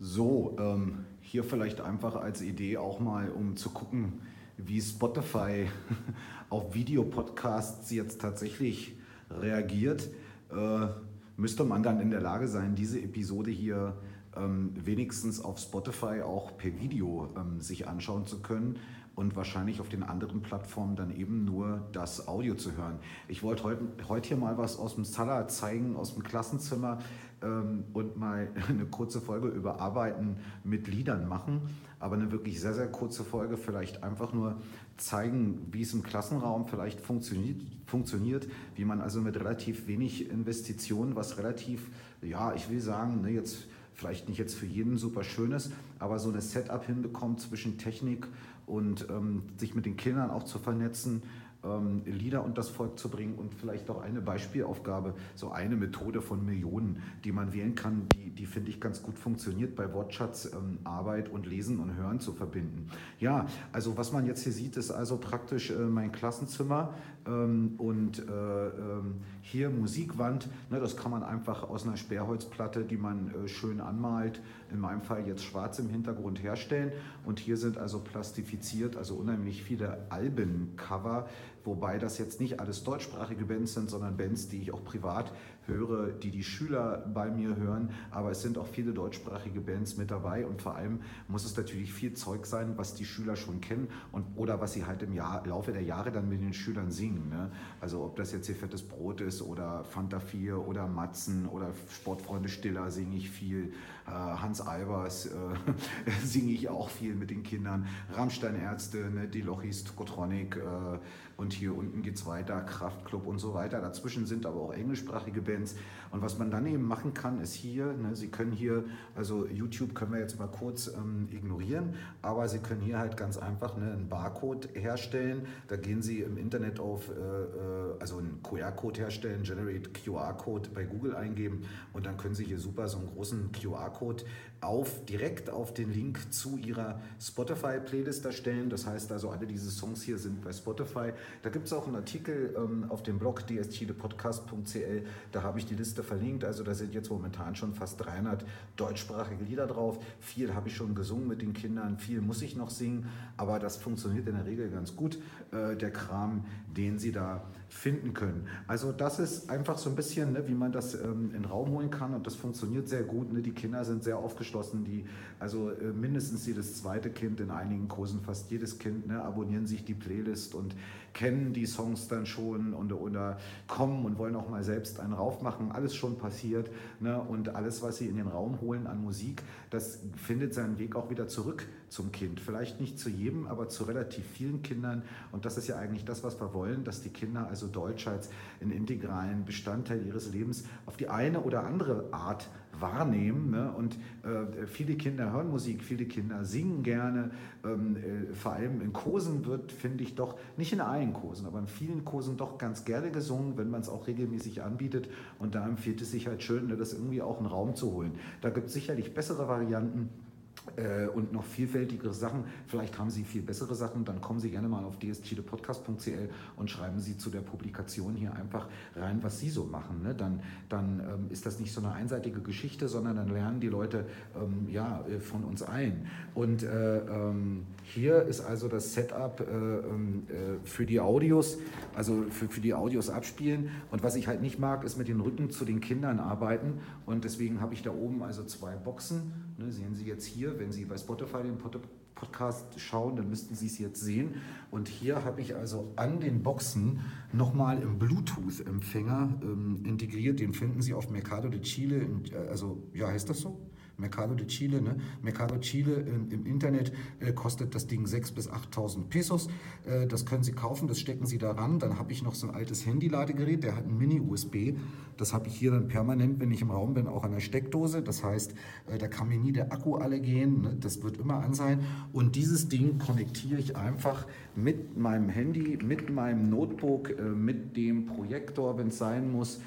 So, ähm, hier vielleicht einfach als Idee auch mal, um zu gucken, wie Spotify auf Videopodcasts jetzt tatsächlich reagiert, äh, müsste man dann in der Lage sein, diese Episode hier ähm, wenigstens auf Spotify auch per Video ähm, sich anschauen zu können und wahrscheinlich auf den anderen Plattformen dann eben nur das Audio zu hören. Ich wollte heute, heute hier mal was aus dem Salah zeigen, aus dem Klassenzimmer ähm, und mal eine kurze Folge über Arbeiten mit Liedern machen. Aber eine wirklich sehr, sehr kurze Folge, vielleicht einfach nur zeigen, wie es im Klassenraum vielleicht funktioniert, funktioniert wie man also mit relativ wenig Investitionen, was relativ, ja, ich will sagen, ne, jetzt vielleicht nicht jetzt für jeden super schönes, aber so eine Setup hinbekommt zwischen Technik und ähm, sich mit den Kindern auch zu vernetzen, ähm, Lieder und das Volk zu bringen und vielleicht auch eine Beispielaufgabe, so eine Methode von Millionen, die man wählen kann, die, die finde ich ganz gut funktioniert, bei Wortschatz ähm, Arbeit und Lesen und Hören zu verbinden. Ja, also was man jetzt hier sieht, ist also praktisch äh, mein Klassenzimmer ähm, und äh, ähm, hier Musikwand, ne, das kann man einfach aus einer Sperrholzplatte, die man äh, schön anmalt, in meinem Fall jetzt schwarz im Hintergrund herstellen. Und hier sind also plastifiziert, also unheimlich viele Albencover, wobei das jetzt nicht alles deutschsprachige Bands sind, sondern Bands, die ich auch privat höre, die die Schüler bei mir hören, aber es sind auch viele deutschsprachige Bands mit dabei und vor allem muss es natürlich viel Zeug sein, was die Schüler schon kennen und oder was sie halt im Jahr, Laufe der Jahre dann mit den Schülern singen. Ne? Also ob das jetzt hier Fettes Brot ist oder Fanta 4 oder Matzen oder Sportfreunde Stiller singe ich viel, äh, Hans Albers äh, singe ich auch viel mit den Kindern, Rammstein Ärzte, ne? die Lochis, Tokotronic, äh, und hier unten geht es weiter, Kraftclub und so weiter. Dazwischen sind aber auch englischsprachige Bands. Und was man dann eben machen kann, ist hier, ne, Sie können hier, also YouTube können wir jetzt mal kurz ähm, ignorieren, aber Sie können hier halt ganz einfach ne, einen Barcode herstellen. Da gehen Sie im Internet auf, äh, äh also einen QR-Code herstellen, Generate QR-Code bei Google eingeben und dann können Sie hier super so einen großen QR-Code auf, direkt auf den Link zu ihrer Spotify-Playlist erstellen. Das heißt also, alle diese Songs hier sind bei Spotify. Da gibt es auch einen Artikel ähm, auf dem Blog dschilepodcast.cl. Da habe ich die Liste verlinkt. Also da sind jetzt momentan schon fast 300 deutschsprachige Lieder drauf. Viel habe ich schon gesungen mit den Kindern, viel muss ich noch singen. Aber das funktioniert in der Regel ganz gut, äh, der Kram, den sie da finden können. Also das ist einfach so ein bisschen, ne, wie man das ähm, in den Raum holen kann und das funktioniert sehr gut. Ne? Die Kinder sind sehr aufgeschlossen, die, also äh, mindestens jedes zweite Kind, in einigen Kursen fast jedes Kind, ne, abonnieren sich die Playlist und kennen die Songs dann schon und, oder kommen und wollen auch mal selbst einen raufmachen. Alles schon passiert ne? und alles, was sie in den Raum holen an Musik, das findet seinen Weg auch wieder zurück zum Kind. Vielleicht nicht zu jedem, aber zu relativ vielen Kindern und das ist ja eigentlich das, was wir wollen, dass die Kinder also Deutsch als einen integralen Bestandteil ihres Lebens auf die eine oder andere Art wahrnehmen. Ne? Und äh, viele Kinder hören Musik, viele Kinder singen gerne. Ähm, äh, vor allem in Kursen wird, finde ich doch, nicht in allen Kursen, aber in vielen Kursen doch ganz gerne gesungen, wenn man es auch regelmäßig anbietet. Und da empfiehlt es sich halt schön, ne, das irgendwie auch einen Raum zu holen. Da gibt es sicherlich bessere Varianten und noch vielfältigere Sachen. Vielleicht haben Sie viel bessere Sachen, dann kommen Sie gerne mal auf dschilepodcast.cl und schreiben Sie zu der Publikation hier einfach rein, was Sie so machen. Ne? Dann, dann ähm, ist das nicht so eine einseitige Geschichte, sondern dann lernen die Leute ähm, ja, äh, von uns allen. Und äh, ähm, hier ist also das Setup äh, ähm, äh, für die Audios, also für, für die Audios abspielen. Und was ich halt nicht mag, ist mit den Rücken zu den Kindern arbeiten. Und deswegen habe ich da oben also zwei Boxen. Ne, sehen Sie jetzt hier, wenn Sie bei Spotify den Podcast schauen, dann müssten Sie es jetzt sehen. Und hier habe ich also an den Boxen nochmal im Bluetooth-Empfänger ähm, integriert. Den finden Sie auf Mercado de Chile. Äh, also, ja, heißt das so? Mercado de Chile. Ne? Mercado Chile äh, im Internet äh, kostet das Ding 6.000 bis 8.000 Pesos. Äh, das können Sie kaufen, das stecken Sie da ran. Dann habe ich noch so ein altes Handy-Ladegerät, der hat ein Mini-USB. Das habe ich hier dann permanent, wenn ich im Raum bin, auch an der Steckdose. Das heißt, äh, da kann mir nie der Akku alle gehen. Ne? Das wird immer an sein. Und dieses Ding konnektiere ich einfach mit meinem Handy, mit meinem Notebook, äh, mit dem Projektor, wenn es sein muss,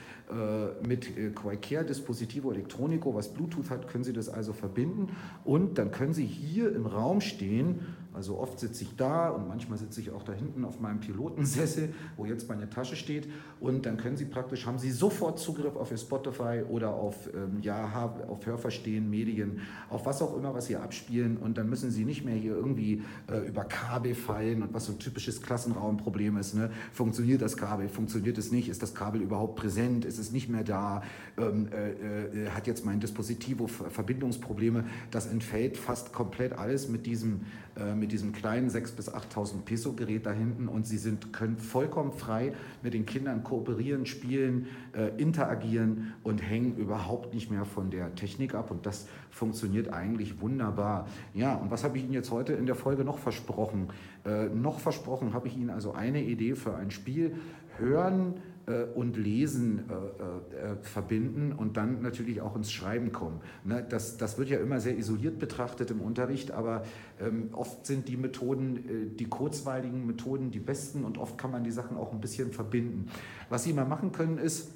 mit äh, Qualcare Dispositivo Electronico, was Bluetooth hat, können Sie das also verbinden. Und dann können Sie hier im Raum stehen Also oft sitze ich da und manchmal sitze ich auch da hinten auf meinem Pilotensessel, wo jetzt meine Tasche steht. Und dann können Sie praktisch, haben Sie sofort Zugriff auf Ihr Spotify oder auf, ähm, ja, auf Hörverstehen, Medien, auf was auch immer, was Sie abspielen. Und dann müssen Sie nicht mehr hier irgendwie äh, über Kabel fallen und was so ein typisches Klassenraumproblem ist. Ne? Funktioniert das Kabel? Funktioniert es nicht? Ist das Kabel überhaupt präsent? Ist es nicht mehr da? Ähm, äh, äh, hat jetzt mein Dispositivo Verbindungsprobleme? Das entfällt fast komplett alles mit diesem äh, mit diesem kleinen 6.000 bis 8.000 Peso Gerät da hinten und sie sind, können vollkommen frei mit den Kindern kooperieren, spielen, äh, interagieren und hängen überhaupt nicht mehr von der Technik ab und das funktioniert eigentlich wunderbar. Ja, und was habe ich Ihnen jetzt heute in der Folge noch versprochen? Äh, noch versprochen habe ich Ihnen also eine Idee für ein Spiel. Hören, äh, und Lesen äh, äh, verbinden und dann natürlich auch ins Schreiben kommen. Ne, das, das wird ja immer sehr isoliert betrachtet im Unterricht, aber ähm, oft sind die Methoden, die kurzweiligen Methoden die besten und oft kann man die Sachen auch ein bisschen verbinden. Was Sie mal machen können ist,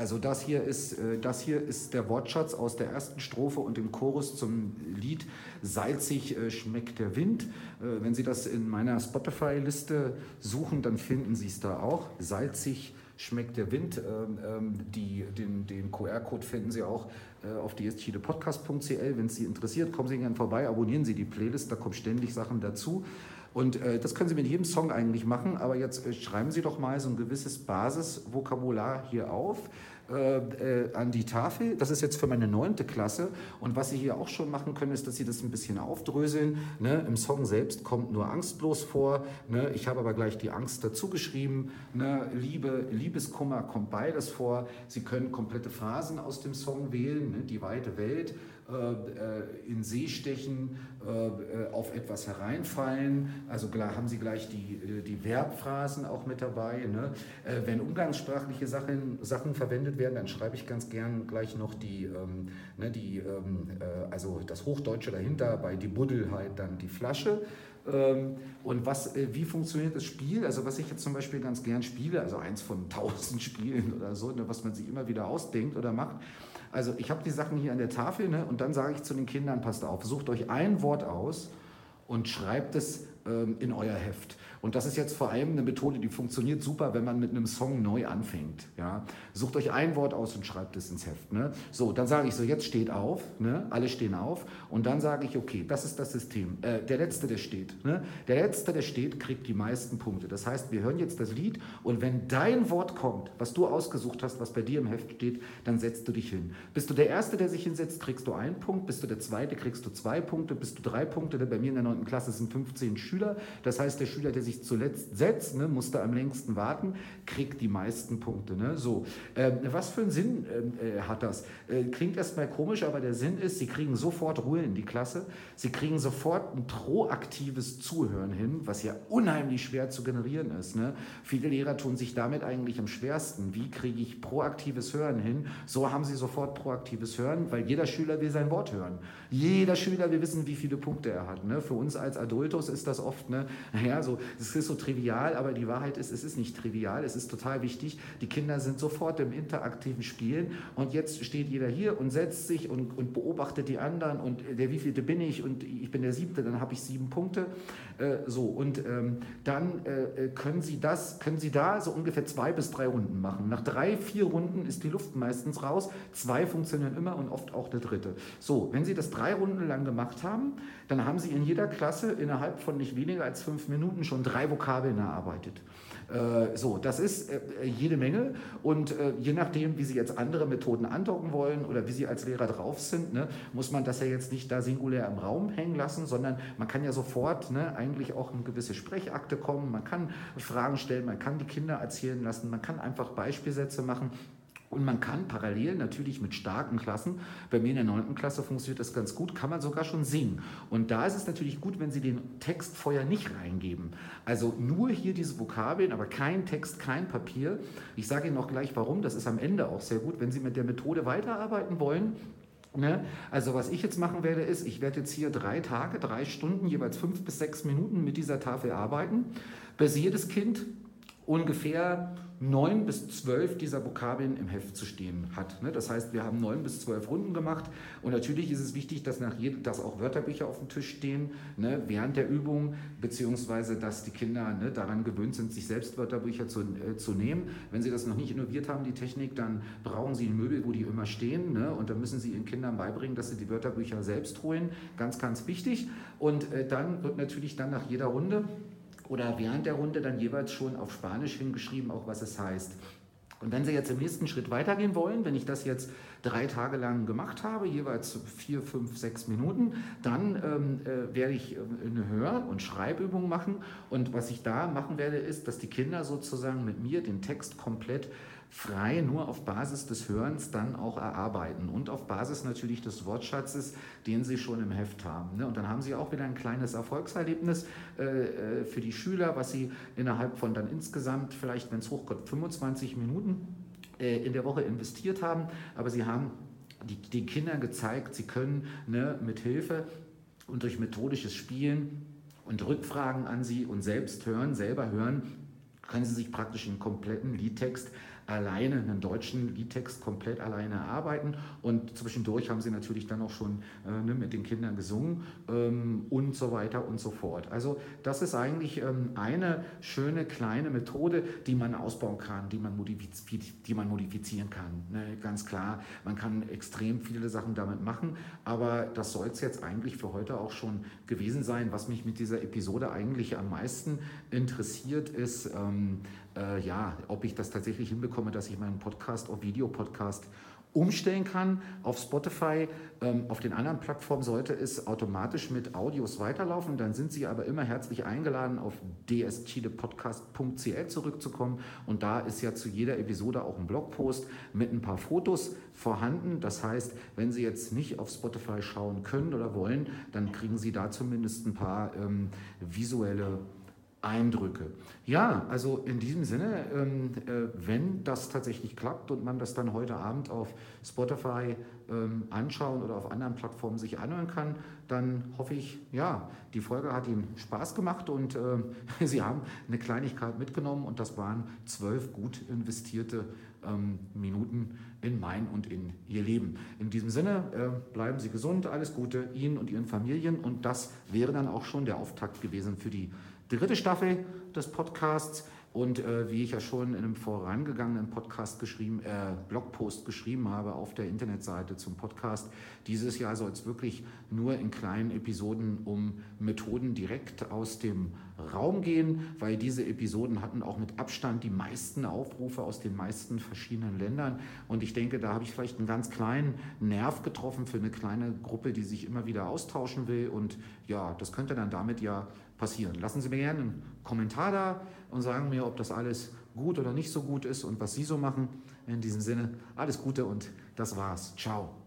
also das hier, ist, das hier ist der Wortschatz aus der ersten Strophe und dem Chorus zum Lied Salzig schmeckt der Wind. Wenn Sie das in meiner Spotify-Liste suchen, dann finden Sie es da auch. Salzig schmeckt der Wind. Ähm, ähm, die, den, den QR-Code finden Sie auch äh, auf dschiedepodcast.cl. Wenn es Sie interessiert, kommen Sie gerne vorbei, abonnieren Sie die Playlist, da kommen ständig Sachen dazu. Und äh, das können Sie mit jedem Song eigentlich machen, aber jetzt äh, schreiben Sie doch mal so ein gewisses Basisvokabular hier auf äh, äh, an die Tafel. Das ist jetzt für meine neunte Klasse. Und was Sie hier auch schon machen können, ist, dass Sie das ein bisschen aufdröseln. Ne? Im Song selbst kommt nur angstlos vor. Ne? Ich habe aber gleich die Angst dazu geschrieben. Ne? Liebe, Liebeskummer kommt beides vor. Sie können komplette Phrasen aus dem Song wählen. Ne? Die weite Welt. Äh, äh, in See stechen, äh, auf etwas hereinfallen. Also haben Sie gleich die, die Verbphrasen auch mit dabei. Ne? Wenn umgangssprachliche Sachen, Sachen verwendet werden, dann schreibe ich ganz gern gleich noch die, ähm, ne, die ähm, also das Hochdeutsche dahinter, bei die Buddel halt dann die Flasche. Ähm, und was, wie funktioniert das Spiel? Also was ich jetzt zum Beispiel ganz gern spiele, also eins von tausend Spielen oder so, ne, was man sich immer wieder ausdenkt oder macht, also ich habe die Sachen hier an der Tafel ne, und dann sage ich zu den Kindern, passt auf, sucht euch ein Wort aus und schreibt es ähm, in euer Heft. Und das ist jetzt vor allem eine Methode, die funktioniert super, wenn man mit einem Song neu anfängt. Ja? Sucht euch ein Wort aus und schreibt es ins Heft. Ne? So, dann sage ich so, jetzt steht auf, ne? alle stehen auf und dann sage ich, okay, das ist das System. Äh, der Letzte, der steht. Ne? Der Letzte, der steht, kriegt die meisten Punkte. Das heißt, wir hören jetzt das Lied und wenn dein Wort kommt, was du ausgesucht hast, was bei dir im Heft steht, dann setzt du dich hin. Bist du der Erste, der sich hinsetzt, kriegst du einen Punkt. Bist du der Zweite, kriegst du zwei Punkte. Bist du drei Punkte, bei mir in der 9. Klasse sind 15 Schüler. Das heißt, der Schüler, der sich zuletzt setzt, ne, musste am längsten warten, kriegt die meisten Punkte. Ne? So, ähm, was für einen Sinn ähm, äh, hat das? Äh, klingt erstmal komisch, aber der Sinn ist, sie kriegen sofort Ruhe in die Klasse, sie kriegen sofort ein proaktives Zuhören hin, was ja unheimlich schwer zu generieren ist. Ne? Viele Lehrer tun sich damit eigentlich am schwersten. Wie kriege ich proaktives Hören hin? So haben sie sofort proaktives Hören, weil jeder Schüler will sein Wort hören. Jeder Schüler will wissen, wie viele Punkte er hat. Ne? Für uns als Adultos ist das oft, ne, naja, so, es ist so trivial, aber die Wahrheit ist, es ist nicht trivial, es ist total wichtig. Die Kinder sind sofort im interaktiven Spielen und jetzt steht jeder hier und setzt sich und, und beobachtet die anderen und der wievielte bin ich und ich bin der siebte, dann habe ich sieben Punkte. Äh, so, und ähm, dann äh, können Sie das, können Sie da so ungefähr zwei bis drei Runden machen. Nach drei, vier Runden ist die Luft meistens raus. Zwei funktionieren immer und oft auch der dritte. So, wenn Sie das drei Runden lang gemacht haben, dann haben Sie in jeder Klasse innerhalb von nicht weniger als fünf Minuten schon drei Vokabeln erarbeitet. Äh, so, das ist äh, jede Menge und äh, je nachdem, wie Sie jetzt andere Methoden andocken wollen oder wie Sie als Lehrer drauf sind, ne, muss man das ja jetzt nicht da singulär im Raum hängen lassen, sondern man kann ja sofort ne, eigentlich auch in gewisse Sprechakte kommen, man kann Fragen stellen, man kann die Kinder erzählen lassen, man kann einfach Beispielsätze machen. Und man kann parallel natürlich mit starken Klassen, bei mir in der 9. Klasse funktioniert das ganz gut, kann man sogar schon singen. Und da ist es natürlich gut, wenn Sie den Text vorher nicht reingeben. Also nur hier diese Vokabeln, aber kein Text, kein Papier. Ich sage Ihnen auch gleich warum, das ist am Ende auch sehr gut, wenn Sie mit der Methode weiterarbeiten wollen. Ne? Also was ich jetzt machen werde, ist, ich werde jetzt hier drei Tage, drei Stunden, jeweils fünf bis sechs Minuten mit dieser Tafel arbeiten, bis jedes Kind ungefähr neun bis zwölf dieser Vokabeln im Heft zu stehen hat. Ne? Das heißt, wir haben neun bis zwölf Runden gemacht und natürlich ist es wichtig, dass, nach jedem, dass auch Wörterbücher auf dem Tisch stehen ne? während der Übung, beziehungsweise dass die Kinder ne, daran gewöhnt sind, sich selbst Wörterbücher zu, äh, zu nehmen. Wenn sie das noch nicht innoviert haben, die Technik, dann brauchen sie Möbel, wo die immer stehen und dann müssen sie ihren Kindern beibringen, dass sie die Wörterbücher selbst holen. Ganz, ganz wichtig. Und äh, dann wird natürlich dann nach jeder Runde oder während der Runde dann jeweils schon auf Spanisch hingeschrieben, auch was es heißt. Und wenn Sie jetzt im nächsten Schritt weitergehen wollen, wenn ich das jetzt drei Tage lang gemacht habe, jeweils vier, fünf, sechs Minuten, dann ähm, äh, werde ich ähm, eine Hör- und Schreibübung machen. Und was ich da machen werde, ist, dass die Kinder sozusagen mit mir den Text komplett frei nur auf Basis des Hörens dann auch erarbeiten und auf Basis natürlich des Wortschatzes, den sie schon im Heft haben. Ne? Und dann haben sie auch wieder ein kleines Erfolgserlebnis äh, äh, für die Schüler, was sie innerhalb von dann insgesamt vielleicht, wenn es hochkommt, 25 Minuten äh, in der Woche investiert haben. Aber sie haben die, den Kindern gezeigt, sie können ne, mit Hilfe und durch methodisches Spielen und Rückfragen an sie und selbst hören, selber hören, können sie sich praktisch einen kompletten Liedtext alleine einen deutschen Liedtext komplett alleine erarbeiten. Und zwischendurch haben sie natürlich dann auch schon äh, ne, mit den Kindern gesungen ähm, und so weiter und so fort. Also das ist eigentlich ähm, eine schöne kleine Methode, die man ausbauen kann, die man, modifiz die man modifizieren kann. Ne? Ganz klar, man kann extrem viele Sachen damit machen, aber das soll es jetzt eigentlich für heute auch schon gewesen sein. Was mich mit dieser Episode eigentlich am meisten interessiert, ist, ähm, äh, ja, ob ich das tatsächlich hinbekomme, dass ich meinen Podcast auf Videopodcast umstellen kann auf Spotify. Ähm, auf den anderen Plattformen sollte es automatisch mit Audios weiterlaufen. Dann sind Sie aber immer herzlich eingeladen, auf dschilepodcast.cl zurückzukommen. Und da ist ja zu jeder Episode auch ein Blogpost mit ein paar Fotos vorhanden. Das heißt, wenn Sie jetzt nicht auf Spotify schauen können oder wollen, dann kriegen Sie da zumindest ein paar ähm, visuelle Eindrücke. Ja, also in diesem Sinne, ähm, äh, wenn das tatsächlich klappt und man das dann heute Abend auf Spotify ähm, anschauen oder auf anderen Plattformen sich anhören kann, dann hoffe ich, ja, die Folge hat Ihnen Spaß gemacht und äh, Sie haben eine Kleinigkeit mitgenommen und das waren zwölf gut investierte ähm, Minuten in mein und in Ihr Leben. In diesem Sinne, äh, bleiben Sie gesund, alles Gute Ihnen und Ihren Familien und das wäre dann auch schon der Auftakt gewesen für die dritte Staffel des Podcasts. Und äh, wie ich ja schon in einem vorangegangenen Podcast geschrieben, äh, Blogpost geschrieben habe auf der Internetseite zum Podcast, dieses Jahr soll es wirklich nur in kleinen Episoden um Methoden direkt aus dem Raum gehen, weil diese Episoden hatten auch mit Abstand die meisten Aufrufe aus den meisten verschiedenen Ländern. Und ich denke, da habe ich vielleicht einen ganz kleinen Nerv getroffen für eine kleine Gruppe, die sich immer wieder austauschen will. Und ja, das könnte dann damit ja passieren. Lassen Sie mir gerne einen Kommentar da und sagen mir, ob das alles gut oder nicht so gut ist und was Sie so machen. In diesem Sinne, alles Gute und das war's. Ciao.